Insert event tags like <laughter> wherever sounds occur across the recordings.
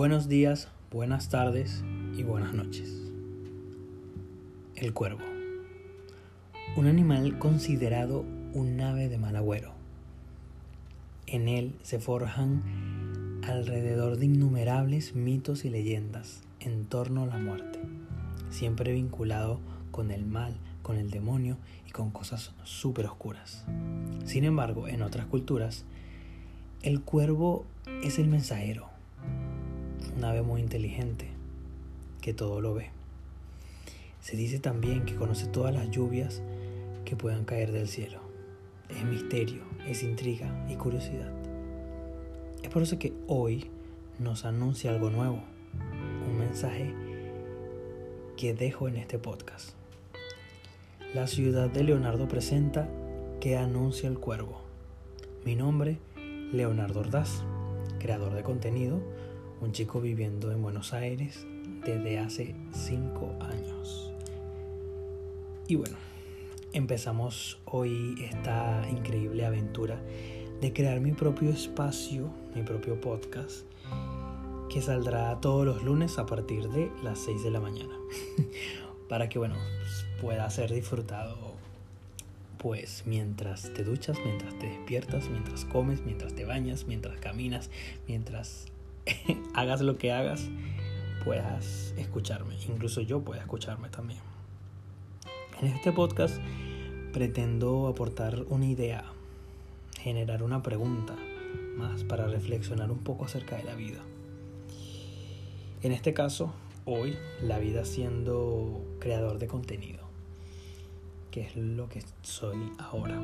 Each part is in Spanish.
Buenos días, buenas tardes y buenas noches. El cuervo. Un animal considerado un ave de mal agüero. En él se forjan alrededor de innumerables mitos y leyendas en torno a la muerte, siempre vinculado con el mal, con el demonio y con cosas súper oscuras. Sin embargo, en otras culturas, el cuervo es el mensajero, un ave muy inteligente que todo lo ve. Se dice también que conoce todas las lluvias que puedan caer del cielo. Es misterio, es intriga y curiosidad. Es por eso que hoy nos anuncia algo nuevo, un mensaje que dejo en este podcast. La ciudad de Leonardo presenta que anuncia el cuervo. Mi nombre Leonardo Ordaz, creador de contenido, un chico viviendo en Buenos Aires desde hace 5 años. Y bueno, empezamos hoy esta increíble aventura de crear mi propio espacio, mi propio podcast, que saldrá todos los lunes a partir de las 6 de la mañana, <laughs> para que bueno, pueda ser disfrutado pues mientras te duchas, mientras te despiertas, mientras comes, mientras te bañas, mientras caminas, mientras <laughs> hagas lo que hagas, puedas escucharme. Incluso yo pueda escucharme también. En este podcast pretendo aportar una idea, generar una pregunta más para reflexionar un poco acerca de la vida. En este caso, hoy, la vida siendo creador de contenido que es lo que soy ahora.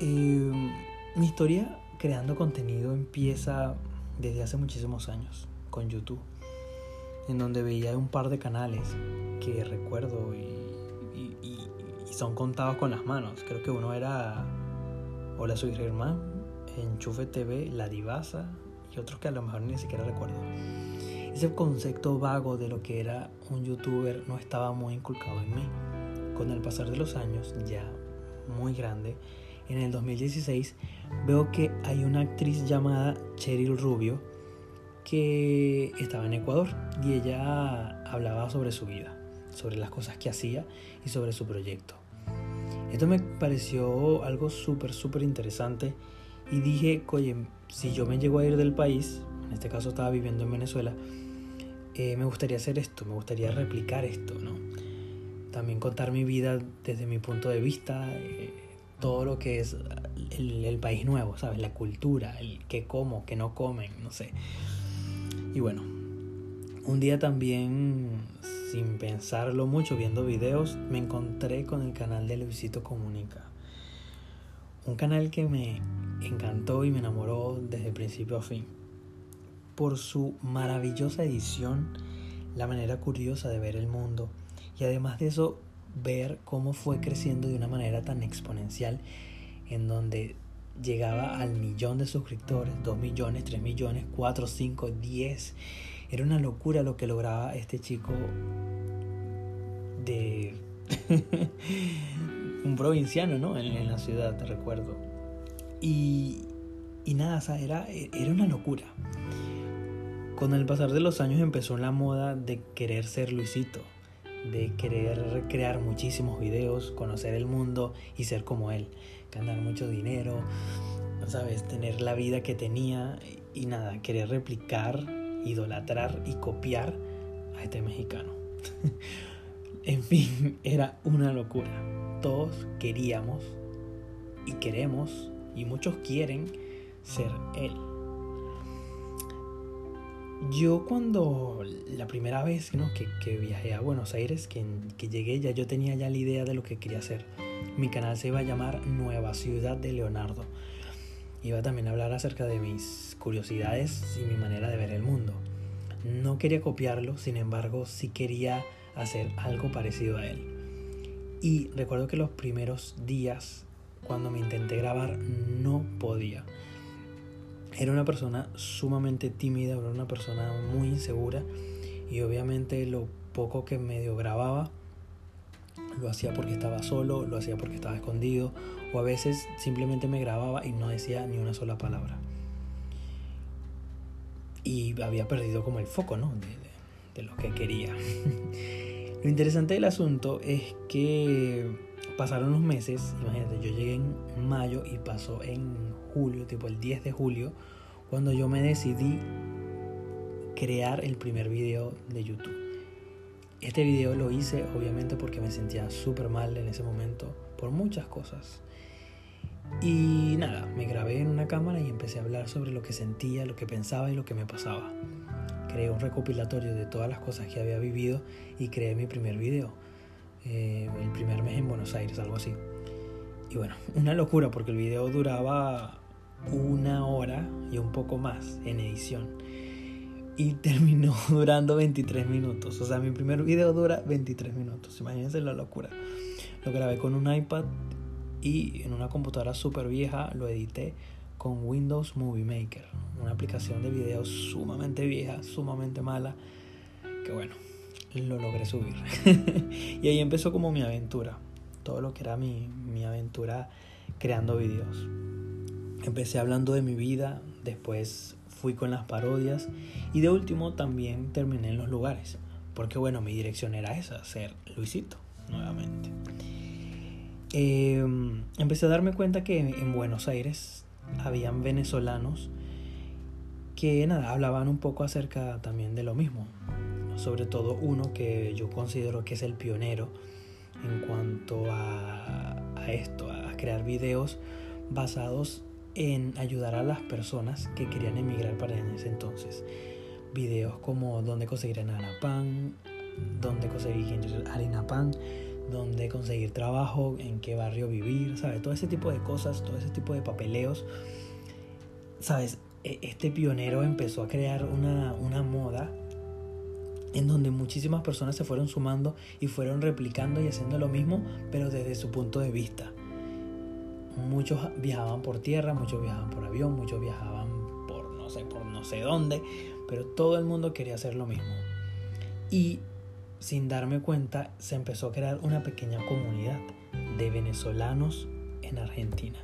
mi historia creando contenido empieza desde hace muchísimos años con YouTube, en donde veía un par de canales que recuerdo y, son contados con las manos. Creo que uno era Hola soy Germán, Enchufe TV, La Divasa y otros que a lo mejor ni siquiera recuerdo. Ese concepto vago de lo que era un youtuber no estaba muy inculcado en mí. Con el pasar de los años, ya muy grande, en el 2016 veo que hay una actriz llamada Cheryl Rubio que estaba en Ecuador y ella hablaba sobre su vida, sobre las cosas que hacía y sobre su proyecto. Esto me pareció algo súper, súper interesante y dije, oye, si yo me llego a ir del país, en este caso estaba viviendo en Venezuela, eh, me gustaría hacer esto, me gustaría replicar esto, ¿no? También contar mi vida desde mi punto de vista, eh, todo lo que es el, país nuevo, ¿sabes? La cultura, el qué como, qué no comen, no sé. Y bueno, un día también, sin pensarlo mucho, viendo videos, me encontré con el canal de Luisito Comunica. Un canal que me encantó y me enamoró desde principio a fin por su maravillosa edición, la manera curiosa de ver el mundo y además de eso ver cómo fue creciendo de una manera tan exponencial en donde llegaba al millón de suscriptores, 2 millones, 3 millones, 4, 5, 10. Era una locura lo que lograba este chico de <laughs> un provinciano, ¿no? En, la ciudad, te recuerdo. Y, y nada, o era, era una locura. Con el pasar de los años empezó la moda de querer ser Luisito, de querer crear muchísimos videos, conocer el mundo y ser como él, ganar mucho dinero, sabes, tener la vida que tenía y nada, querer replicar, idolatrar y copiar a este mexicano. <laughs> en fin, era una locura. Todos queríamos y queremos y muchos quieren ser él. Yo cuando la primera vez que, viajé a Buenos Aires, que, que, llegué, ya yo tenía ya la idea de lo que quería hacer. Mi canal se iba a llamar Nueva Ciudad de Leonardo. Iba también a hablar acerca de mis curiosidades y mi manera de ver el mundo. No quería copiarlo, sin embargo sí quería hacer algo parecido a él. Y recuerdo que los primeros días, cuando me intenté grabar, no podía era una persona sumamente tímida, era una persona muy insegura y obviamente lo poco que medio grababa lo hacía porque estaba solo, lo hacía porque estaba escondido o a veces simplemente me grababa y no decía ni una sola palabra. y había perdido como el foco, ¿no? De, lo que quería. <laughs> lo interesante del asunto es que pasaron unos meses, imagínate, yo llegué en mayo y pasó en julio, tipo el 10 de julio, cuando yo me decidí crear el primer video de YouTube. Este video lo hice obviamente porque me sentía súper mal en ese momento por muchas cosas. Y nada, me grabé en una cámara y empecé a hablar sobre lo que sentía, lo que pensaba y lo que me pasaba. Creé un recopilatorio de todas las cosas que había vivido y creé mi primer video. Eh, el primer mes en Buenos Aires, algo así. Y bueno, <laughs> una locura porque el video duraba una hora y un poco más en edición. Y terminó <laughs> durando 23 minutos. O sea, mi primer video dura 23 minutos. Imagínense la locura. Lo grabé con un iPad y en una computadora súper vieja lo edité con Windows Movie Maker, una aplicación de video sumamente vieja, sumamente mala, que bueno, lo logré subir. <laughs> y ahí empezó como mi aventura, todo lo que era mi, mi aventura creando videos. Empecé hablando de mi vida, después fui con las parodias y de último también terminé en los lugares, porque bueno, mi dirección era esa, ser Luisito nuevamente. Em, empecé a darme cuenta que en Buenos Aires habían venezolanos que nada, hablaban un poco acerca también de lo mismo. Sobre todo uno que yo considero que es el pionero en cuanto a, a esto, a crear videos basados en ayudar a las personas que querían emigrar para ese entonces. Videos como dónde conseguir harina pan, dónde conseguir harina pan, dónde conseguir trabajo, en qué barrio vivir, ¿sabes? Todo ese tipo de cosas, todo ese tipo de papeleos. ¿Sabes? E, este pionero empezó a crear una, una moda en donde muchísimas personas se fueron sumando y fueron replicando y haciendo lo mismo, pero desde su punto de vista. Muchos viajaban por tierra, muchos viajaban por avión, muchos viajaban por no sé, por no sé dónde, pero todo el mundo quería hacer lo mismo. Y sin darme cuenta, se empezó a crear una pequeña comunidad de venezolanos en Argentina,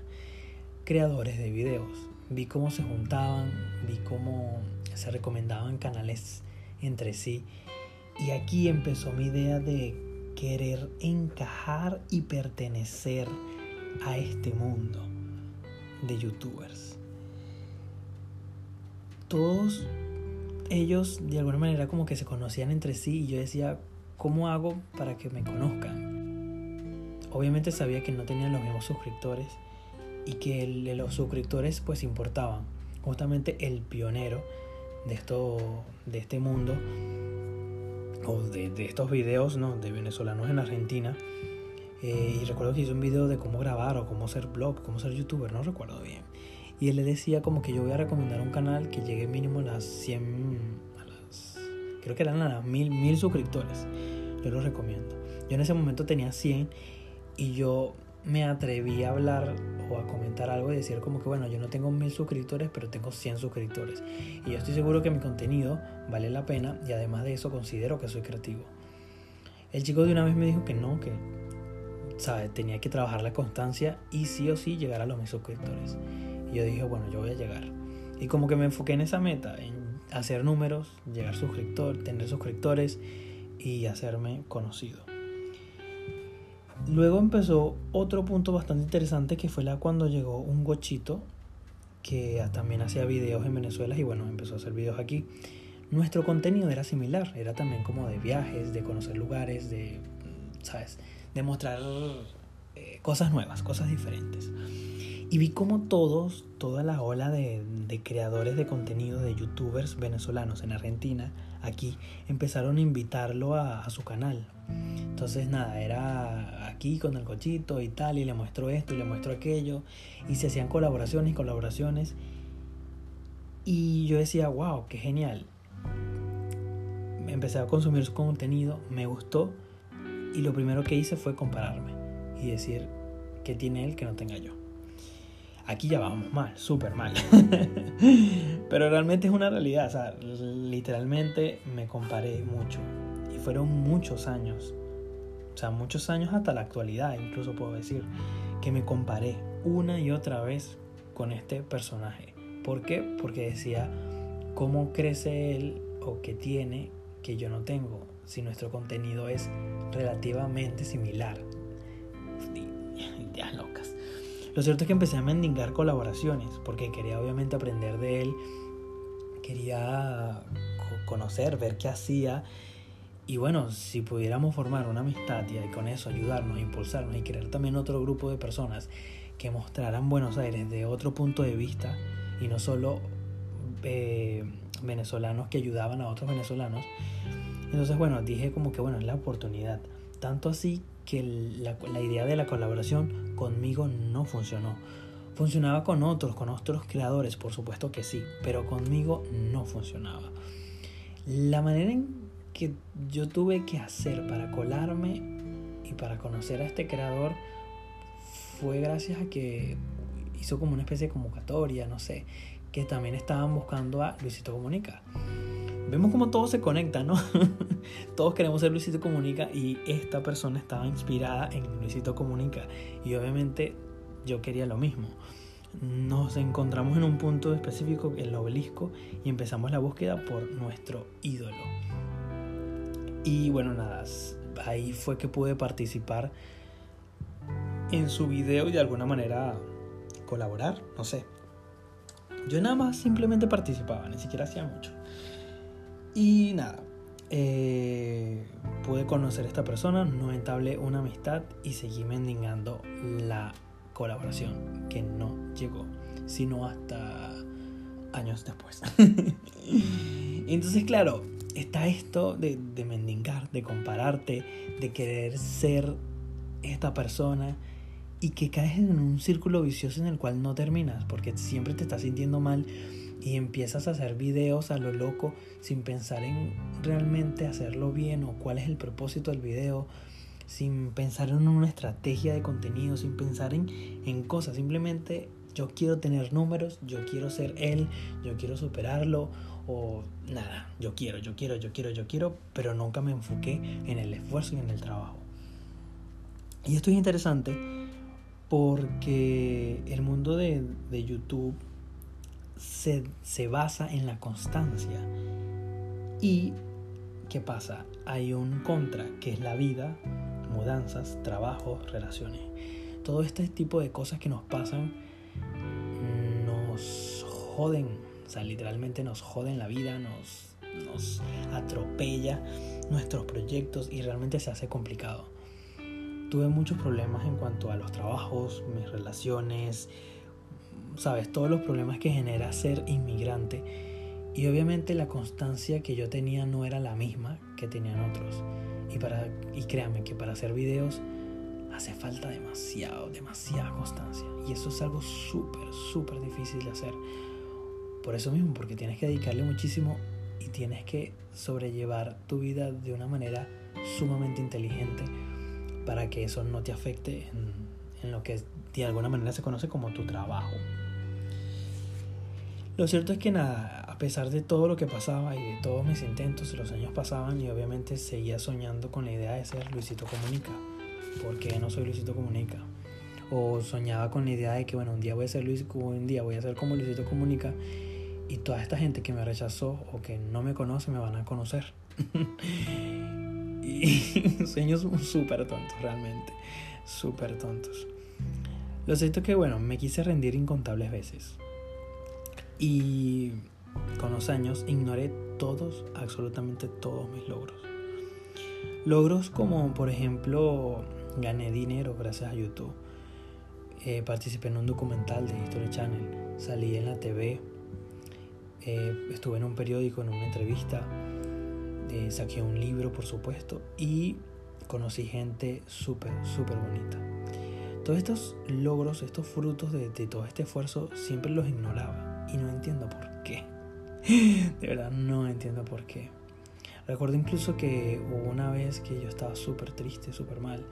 creadores de videos. Vi cómo se juntaban, vi cómo se recomendaban canales entre sí. Y aquí empezó mi idea de querer encajar y pertenecer a este mundo de youtubers. Todos ellos de alguna manera como que se conocían entre sí y yo decía, ¿cómo hago para que me conozcan? Obviamente sabía que no tenían los mismos suscriptores y que los suscriptores pues importaban. Justamente el pionero de, esto, de este mundo o de, estos videos ¿no? de venezolanos en Argentina. Eh, y recuerdo que hizo un video de cómo grabar o cómo ser blog, cómo ser youtuber, no recuerdo bien. Y él le decía como que yo voy a recomendar un canal que llegue mínimo a las 100, a las, creo que eran a las 1000, 1000 suscriptores. Yo lo recomiendo. Yo en ese momento tenía 100 y yo me atreví a hablar o a comentar algo y decir como que bueno, yo no tengo 1000 suscriptores, pero tengo 100 suscriptores. Y yo estoy seguro que mi contenido vale la pena y además de eso considero que soy creativo. El chico de una vez me dijo que no, que tenía que trabajar la constancia y sí o sí llegar a los 1000 suscriptores. Y yo dije, bueno, yo voy a llegar. Y como que me enfoqué en esa meta, en hacer números, llegar suscriptor, tener suscriptores y hacerme conocido. Luego empezó otro punto bastante interesante que fue la cuando llegó un gochito que también hacía videos en Venezuela y bueno, empezó a hacer videos aquí. Nuestro contenido era similar, era también como de viajes, de conocer lugares, de, ¿sabes? De mostrar eh, cosas nuevas, cosas diferentes. Y vi como todos, toda la ola de, creadores de contenido, de youtubers venezolanos en Argentina, aquí, empezaron a invitarlo a, su canal. Entonces nada, era aquí con el cochito y tal, y le muestro esto y le muestro aquello, y se hacían colaboraciones y colaboraciones. Y yo decía, wow, qué genial. Empecé a consumir su contenido, me gustó, y lo primero que hice fue compararme y decir, ¿qué tiene él que no tenga yo? Aquí ya vamos mal, súper mal. <laughs> Pero realmente es una realidad, o sea, literalmente me comparé mucho. Y fueron muchos años, o sea, muchos años hasta la actualidad, incluso puedo decir, que me comparé una y otra vez con este personaje. ¿Por qué? Porque decía, ¿cómo crece él o qué tiene que yo no tengo si nuestro contenido es relativamente similar? Ideas <laughs> locas. Lo cierto es que empecé a mendigar colaboraciones porque quería obviamente aprender de él, quería conocer, ver qué hacía y bueno, si pudiéramos formar una amistad y con eso ayudarnos, impulsarnos y crear también otro grupo de personas que mostraran Buenos Aires de otro punto de vista y no solo eh, venezolanos que ayudaban a otros venezolanos. Entonces, bueno, dije como que bueno, es la oportunidad. Tanto así que la, la idea de la colaboración conmigo no funcionó. Funcionaba con otros, con otros creadores, por supuesto que sí, pero conmigo no funcionaba. La manera en que yo tuve que hacer para colarme y para conocer a este creador fue gracias a que hizo como una especie de convocatoria, no sé, que también estaban buscando a Luisito Comunica. Vemos como todo se conecta, ¿no? <laughs> Todos queremos ser Luisito Comunica y esta persona estaba inspirada en Luisito Comunica y obviamente yo quería lo mismo. Nos encontramos en un punto específico, el obelisco, y empezamos la búsqueda por nuestro ídolo. Y bueno, nada, ahí fue que pude participar en su video y de alguna manera colaborar, no sé. Yo nada más simplemente participaba, ni siquiera hacía mucho. Y nada, eh, pude conocer a esta persona, no entablé una amistad y seguí mendigando la colaboración que no llegó, sino hasta años después. <laughs> Entonces, claro, está esto de, de mendigar, de compararte, de querer ser esta persona y que caes en un círculo vicioso en el cual no terminas porque siempre te estás sintiendo mal y empiezas a hacer videos a lo loco sin pensar en realmente hacerlo bien o cuál es el propósito del video, sin pensar en una estrategia de contenido, sin pensar en, en cosas, simplemente yo quiero tener números, yo quiero ser él, yo quiero superarlo o nada, yo quiero, yo quiero, yo quiero, yo quiero, pero nunca me enfoqué en el esfuerzo y en el trabajo. Y esto es interesante porque el mundo de, de YouTube se, se basa en la constancia. Y, ¿qué pasa? Hay un contra, que es la vida, mudanzas, trabajos, relaciones. Todo este tipo de cosas que nos pasan nos joden o sea, literalmente nos joden la vida, nos, nos atropella nuestros proyectos y realmente se hace complicado. Tuve muchos problemas en cuanto a los trabajos, mis relaciones, sabes, todos los problemas que genera ser inmigrante. Y obviamente la constancia que yo tenía no era la misma que tenían otros. Y, para, y créanme que para hacer videos hace falta demasiado, demasiada constancia. Y eso es algo súper, súper difícil de hacer. Por eso mismo, porque tienes que dedicarle muchísimo y tienes que sobrellevar tu vida de una manera sumamente inteligente para que eso no te afecte lo que de alguna manera se conoce como tu trabajo. Lo cierto es que nada, a pesar de todo lo que pasaba y de todos mis intentos, los años pasaban y obviamente seguía soñando con la idea de ser Luisito Comunica. porque no soy Luisito Comunica? O soñaba con la idea de que, bueno, un día voy a ser Luis, un día voy a ser como Luisito Comunica y toda esta gente que me rechazó o que no me conoce me van a conocer. <laughs> y <laughs> sueños súper tontos, realmente. Súper tontos. Lo cierto es que, bueno, me quise rendir incontables veces. Y con los años ignoré todos, absolutamente todos mis logros. Logros como, por ejemplo, gané dinero gracias a YouTube. Eh, participé en un documental de History Channel. Salí en la TV eh, estuve en un periódico, en una entrevista, eh, saqué un libro, por supuesto, y conocí gente súper, súper bonita. Todos estos logros, estos frutos de, todo este esfuerzo, siempre los ignoraba y no entiendo por qué. <gasps> De verdad, no entiendo por qué. Recuerdo incluso que hubo una vez que yo estaba súper triste, súper mal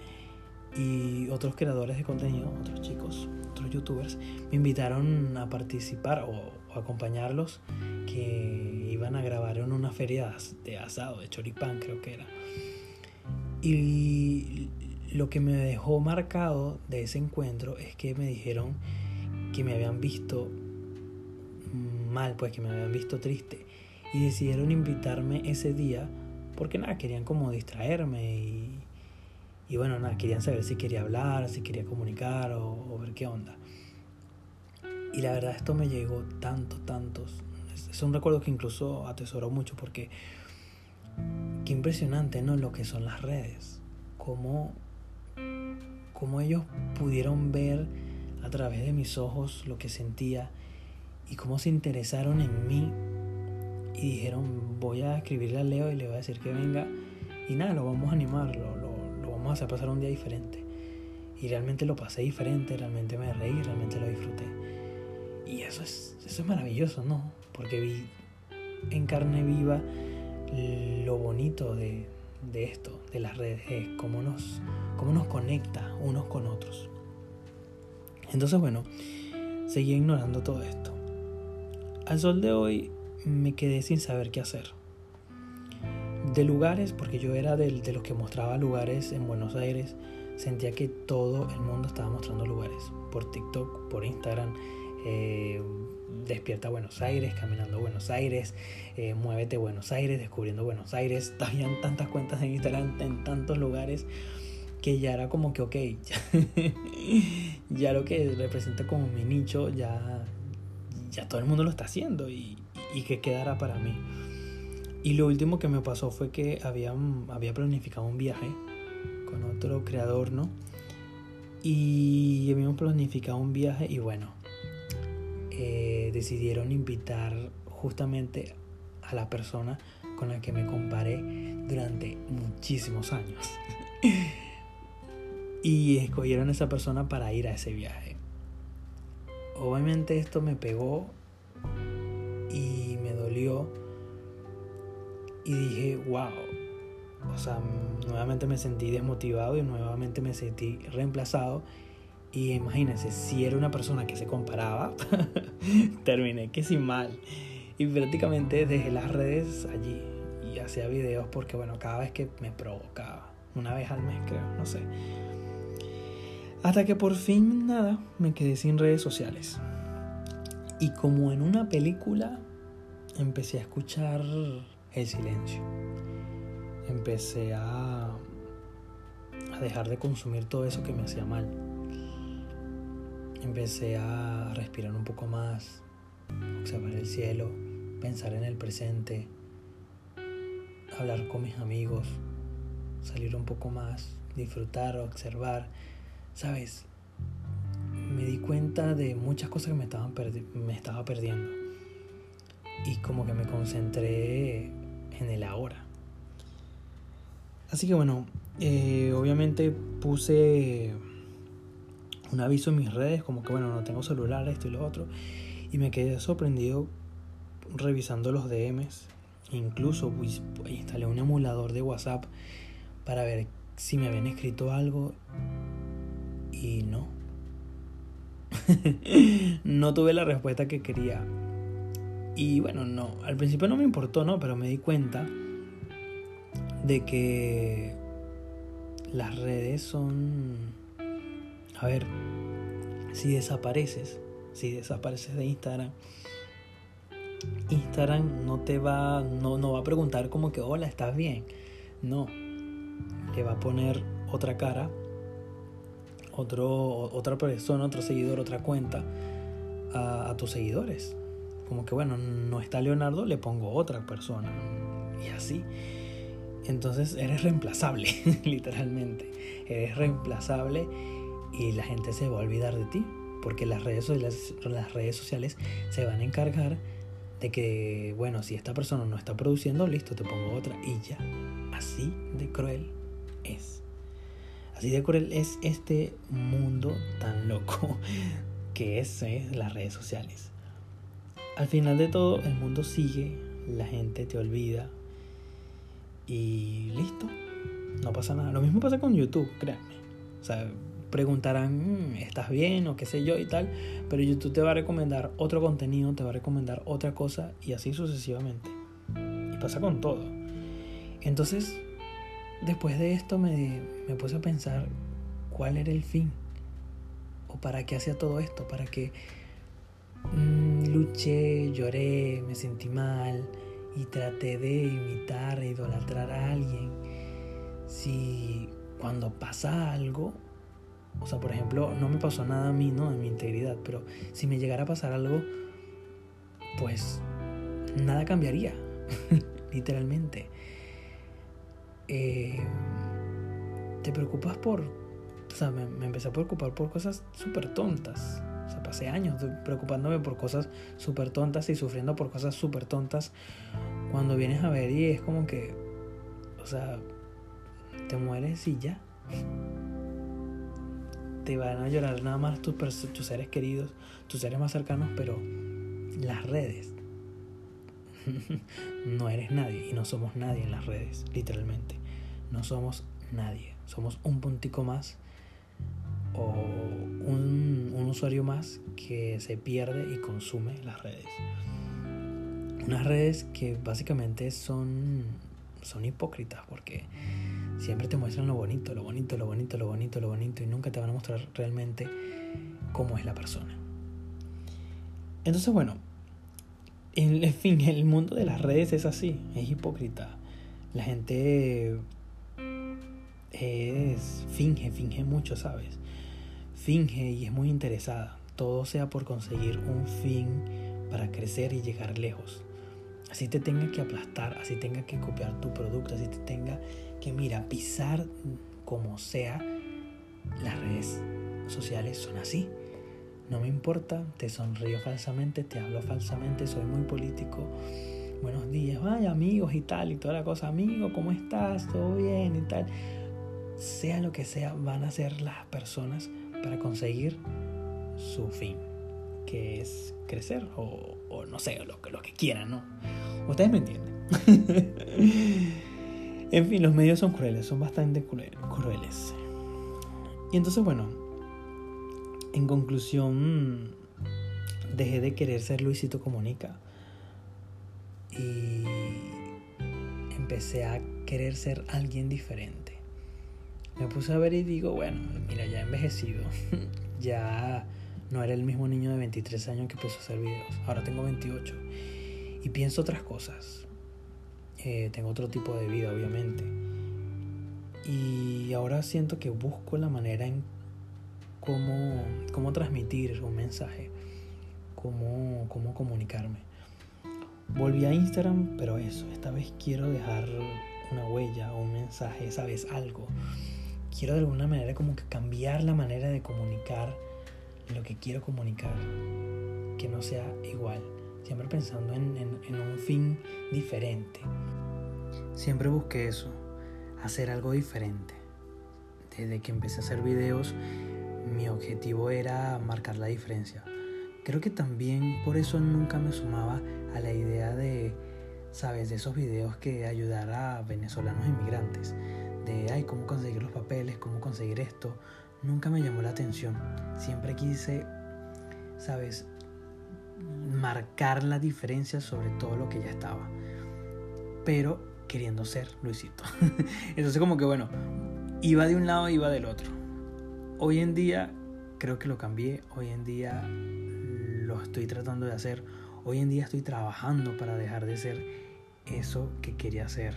y otros creadores de contenido, otros chicos, otros youtubers, me invitaron a participar o, acompañarlos que iban a grabar en una feria de asado, de choripán creo que era. Y lo que me dejó marcado de ese encuentro es que me dijeron que me habían visto mal, pues que me habían visto triste y decidieron invitarme ese día porque nada, querían como distraerme y, y bueno, nada, querían saber si quería hablar, si quería comunicar o, o ver qué onda. Y la verdad esto me llegó tanto, tantos. Es un recuerdo que incluso atesoro mucho porque qué impresionante, ¿no? Lo que son las redes. Cómo, cómo ellos pudieron ver a través de mis ojos lo que sentía y cómo se interesaron en mí y dijeron voy a escribirle a Leo y le voy a decir que venga y nada, lo vamos a animar, lo, lo vamos a hacer pasar un día diferente. Y realmente lo pasé diferente, realmente me reí, realmente lo disfruté. Y eso es, eso es maravilloso, ¿no? Porque vi en carne viva lo bonito de, de esto, de las redes, es cómo nos, cómo nos conecta unos con otros. Entonces, bueno, seguí ignorando todo esto. Al sol de hoy me quedé sin saber qué hacer. De lugares, porque yo era de, de los que mostraba lugares en Buenos Aires, sentía que todo el mundo estaba mostrando lugares. Por TikTok, por Instagram, eh, Despierta Buenos Aires, Caminando Buenos Aires, eh, Muévete Buenos Aires, Descubriendo Buenos Aires. <laughs> Habían tantas cuentas en Instagram en tantos lugares que ya era como que, ok, <laughs> ya, lo que representa como mi nicho, ya, ya todo el mundo lo está haciendo y, y que quedará para mí. Y lo último que me pasó fue que había, había planificado un viaje con otro creador, ¿no? Y habíamos planificado un viaje y bueno, eh, decidieron invitar justamente a la persona con la que me comparé durante muchísimos años. <laughs> y escogieron a esa persona para ir a ese viaje. Obviamente esto me pegó y me dolió y dije, wow. O sea, nuevamente me sentí desmotivado y nuevamente me sentí reemplazado. Y imagínense, si era una persona que se comparaba, <laughs> terminé que sin mal. Y prácticamente dejé las redes allí y hacía videos porque, bueno, cada vez que me provocaba, una vez al mes creo, no sé. Hasta que por fin, nada, me quedé sin redes sociales. Y como en una película, empecé a escuchar el silencio. Empecé a, a dejar de consumir todo eso que me hacía mal. Empecé a respirar un poco más, observar el cielo, pensar en el presente, hablar con mis amigos, salir un poco más, disfrutar, observar ¿sabes? Me di cuenta de muchas cosas que me, estaban me estaba perdiendo. Y como que me concentré en el ahora. Así que bueno, eh, obviamente puse un aviso en mis redes, como que bueno, no tengo celular, esto y lo otro. Y me quedé sorprendido revisando los DMs. Incluso pues, instalé un emulador de WhatsApp para ver si me habían escrito algo y no. <laughs> no tuve la respuesta que quería. Y bueno, no, al principio no me importó, ¿no? Pero me di cuenta de que las redes son... A ver, si desapareces, si desapareces de Instagram, Instagram no te va, no, no va a preguntar como que, hola, ¿estás bien? No, le va a poner otra cara otro, otra persona, otro seguidor, otra cuenta a, tus seguidores. Como que bueno, no está Leonardo, le pongo otra persona. Y así. Entonces eres reemplazable, <laughs> literalmente. Eres reemplazable y la gente se va a olvidar de ti. Porque las redes, las redes sociales se van a encargar de que, bueno, si esta persona no está produciendo, listo, te pongo otra. Y ya. Así de cruel es. Así de cruel es este mundo tan loco <laughs> que es eh, las redes sociales. Al final de todo, el mundo sigue, la gente te olvida y listo, no pasa nada. Lo mismo pasa con YouTube, créanme. O sea, preguntarán, mm, ¿estás bien? o qué sé yo y tal, pero YouTube te va a recomendar otro contenido, te va a recomendar otra cosa y así sucesivamente. Y pasa con todo. Entonces, Después de esto me, puse a pensar cuál era el fin o para qué hacía todo esto, para qué mm, luché, lloré, me sentí mal y traté de imitar e idolatrar a alguien, si cuando pasa algo, o sea, por ejemplo, no me pasó nada a mí, ¿no? En mi integridad, pero si me llegara a pasar algo, pues nada cambiaría, <laughs> literalmente. Eh, te preocupas por, o sea, me, me empecé a preocupar por cosas súper tontas. O sea, pasé años preocupándome por cosas súper tontas y sufriendo por cosas súper tontas. Cuando vienes a ver y es como que, o sea, te mueres y ya. Te van a llorar nada más tus, tus seres queridos, tus seres más cercanos, pero las redes. <laughs> no eres nadie y no somos nadie en las redes, literalmente. No somos nadie. Somos un puntico más o un, un, usuario más que se pierde y consume las redes. Unas redes que básicamente son, son hipócritas porque siempre te muestran lo bonito, lo bonito, lo bonito, lo bonito, lo bonito y nunca te van a mostrar realmente cómo es la persona. Entonces, bueno, en, fin, <laughs> el mundo de las redes es así, es hipócrita. La gente es finge, finge mucho, ¿sabes? Finge y es muy interesada. Todo sea por conseguir un fin para crecer y llegar lejos. Así te tenga que aplastar, así tenga que copiar tu producto, así te tenga que, mira, pisar como sea. Las redes sociales son así. No me importa, te sonrío falsamente, te hablo falsamente, soy muy político. Buenos días, vaya amigos y tal, y toda la cosa, amigo, ¿cómo estás? ¿Todo bien? y tal. Sea lo que sea, van a ser las personas para conseguir su fin, que es crecer o, no sé, lo, lo que quieran, ¿no? Ustedes me entienden. <laughs> en fin, los medios son crueles, son bastante crueles. Y entonces, bueno, en conclusión, dejé de querer ser Luisito Comunica y empecé a querer ser alguien diferente. Me puse a ver y digo, bueno, mira, ya he envejecido, <laughs> ya no era el mismo niño de 23 años que empezó a hacer videos, ahora tengo 28 y pienso otras cosas. Eh, tengo otro tipo de vida, obviamente. Y ahora siento que busco la manera en cómo, cómo transmitir un mensaje, cómo, cómo comunicarme. Volví a Instagram, pero eso, esta vez quiero dejar una huella o un mensaje, sabes, algo. Quiero de alguna manera como que cambiar la manera de comunicar lo que quiero comunicar, que no sea igual, siempre pensando en, un fin diferente. Siempre busqué eso, hacer algo diferente. Desde que empecé a hacer videos mi objetivo era marcar la diferencia. Creo que también por eso nunca me sumaba a la idea de, sabes, de esos videos que ayudara a venezolanos inmigrantes, de, ay, cómo conseguir los papeles, cómo conseguir esto. Nunca me llamó la atención. Siempre quise, sabes, marcar la diferencia sobre todo lo que ya estaba. Pero queriendo ser Luisito. <laughs> Entonces como que bueno, iba de un lado, iba del otro Hoy en día creo que lo cambié, hoy en día lo estoy tratando de hacer, hoy en día estoy trabajando para dejar de ser eso que quería hacer.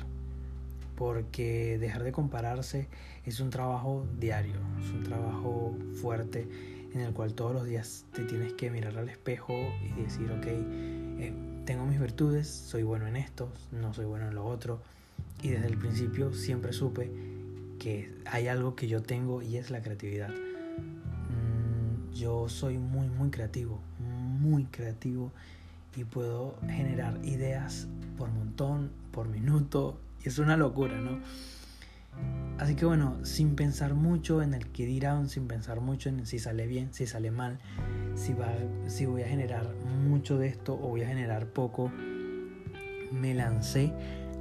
Porque dejar de compararse es un trabajo diario, es un trabajo fuerte en el cual todos los días te tienes que mirar al espejo y decir, ok, eh, tengo mis virtudes, soy bueno en esto, no soy bueno en lo otro. Y desde el principio siempre supe que hay algo que yo tengo y es la creatividad. Mm, yo soy muy, muy creativo, muy creativo y puedo generar ideas por montón, por minuto, y es una locura, ¿no? Así que bueno, sin pensar mucho en el que dirán, sin pensar mucho en si sale bien, si sale mal, si, va, si voy a generar mucho de esto o voy a generar poco, me lancé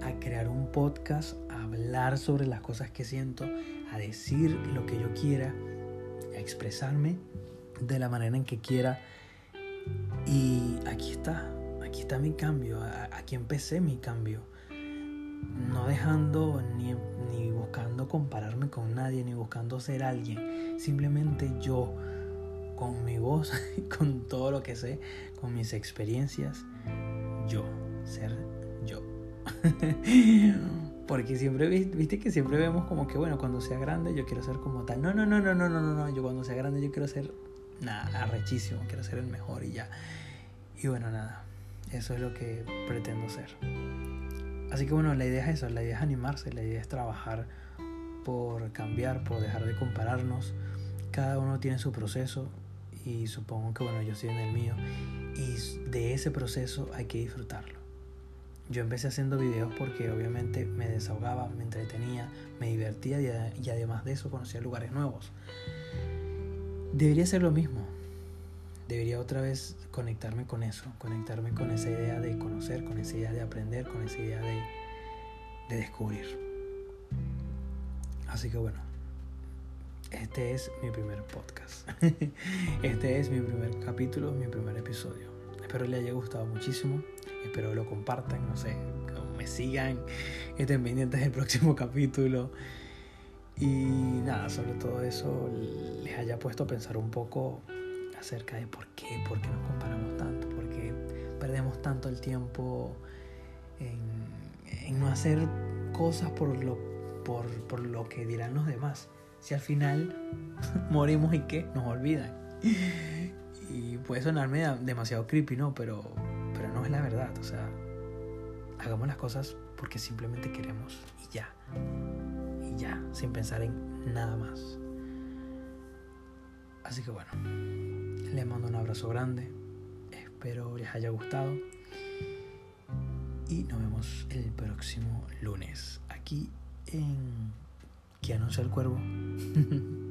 a crear un podcast, a hablar sobre las cosas que siento, a decir lo que yo quiera, a expresarme de la manera en que quiera. Y aquí está, aquí está mi cambio, aquí empecé mi cambio. No dejando ni, ni buscando compararme con nadie, ni buscando ser alguien. Simplemente yo, con mi voz, <laughs> con todo lo que sé, con mis experiencias, yo, ser yo. <laughs> Porque siempre, viste que siempre vemos como que, bueno, cuando sea grande yo quiero ser como tal. No, no, no, no, no, no, no, no. Yo cuando sea grande yo quiero ser, nada, arrechísimo, quiero ser el mejor y ya. Y bueno, nada, eso es lo que pretendo ser. Así que bueno, la idea es eso, la idea es animarse, la idea es trabajar por cambiar, por dejar de compararnos. Cada uno tiene su proceso y supongo que bueno, yo estoy en el mío y de ese proceso hay que disfrutarlo. Yo empecé haciendo videos porque obviamente me desahogaba, me entretenía, me divertía y, además de eso conocía lugares nuevos. Debería ser lo mismo. Debería otra vez conectarme con eso, conectarme con esa idea de conocer, con esa idea de aprender, con esa idea de, de descubrir. Así que bueno, este es mi primer podcast. <laughs> este es mi primer capítulo, mi primer episodio. Espero les haya gustado muchísimo. Espero lo compartan, no sé, me sigan, estén pendientes del próximo capítulo. Y nada, sobre todo eso les haya puesto a pensar un poco acerca de por qué, por qué nos comparamos tanto, por qué perdemos tanto el tiempo en, no hacer cosas por lo, por, por lo que dirán los demás. Si al final <laughs> morimos y qué, nos olvidan. Y puede sonarme demasiado creepy, ¿no? Pero pero no es la verdad. O sea, hagamos las cosas porque simplemente queremos y ya. Y ya, sin pensar en nada más. Así que bueno, les mando un abrazo grande. Espero les haya gustado. Y nos vemos el próximo lunes aquí en Que anuncia el cuervo. <laughs>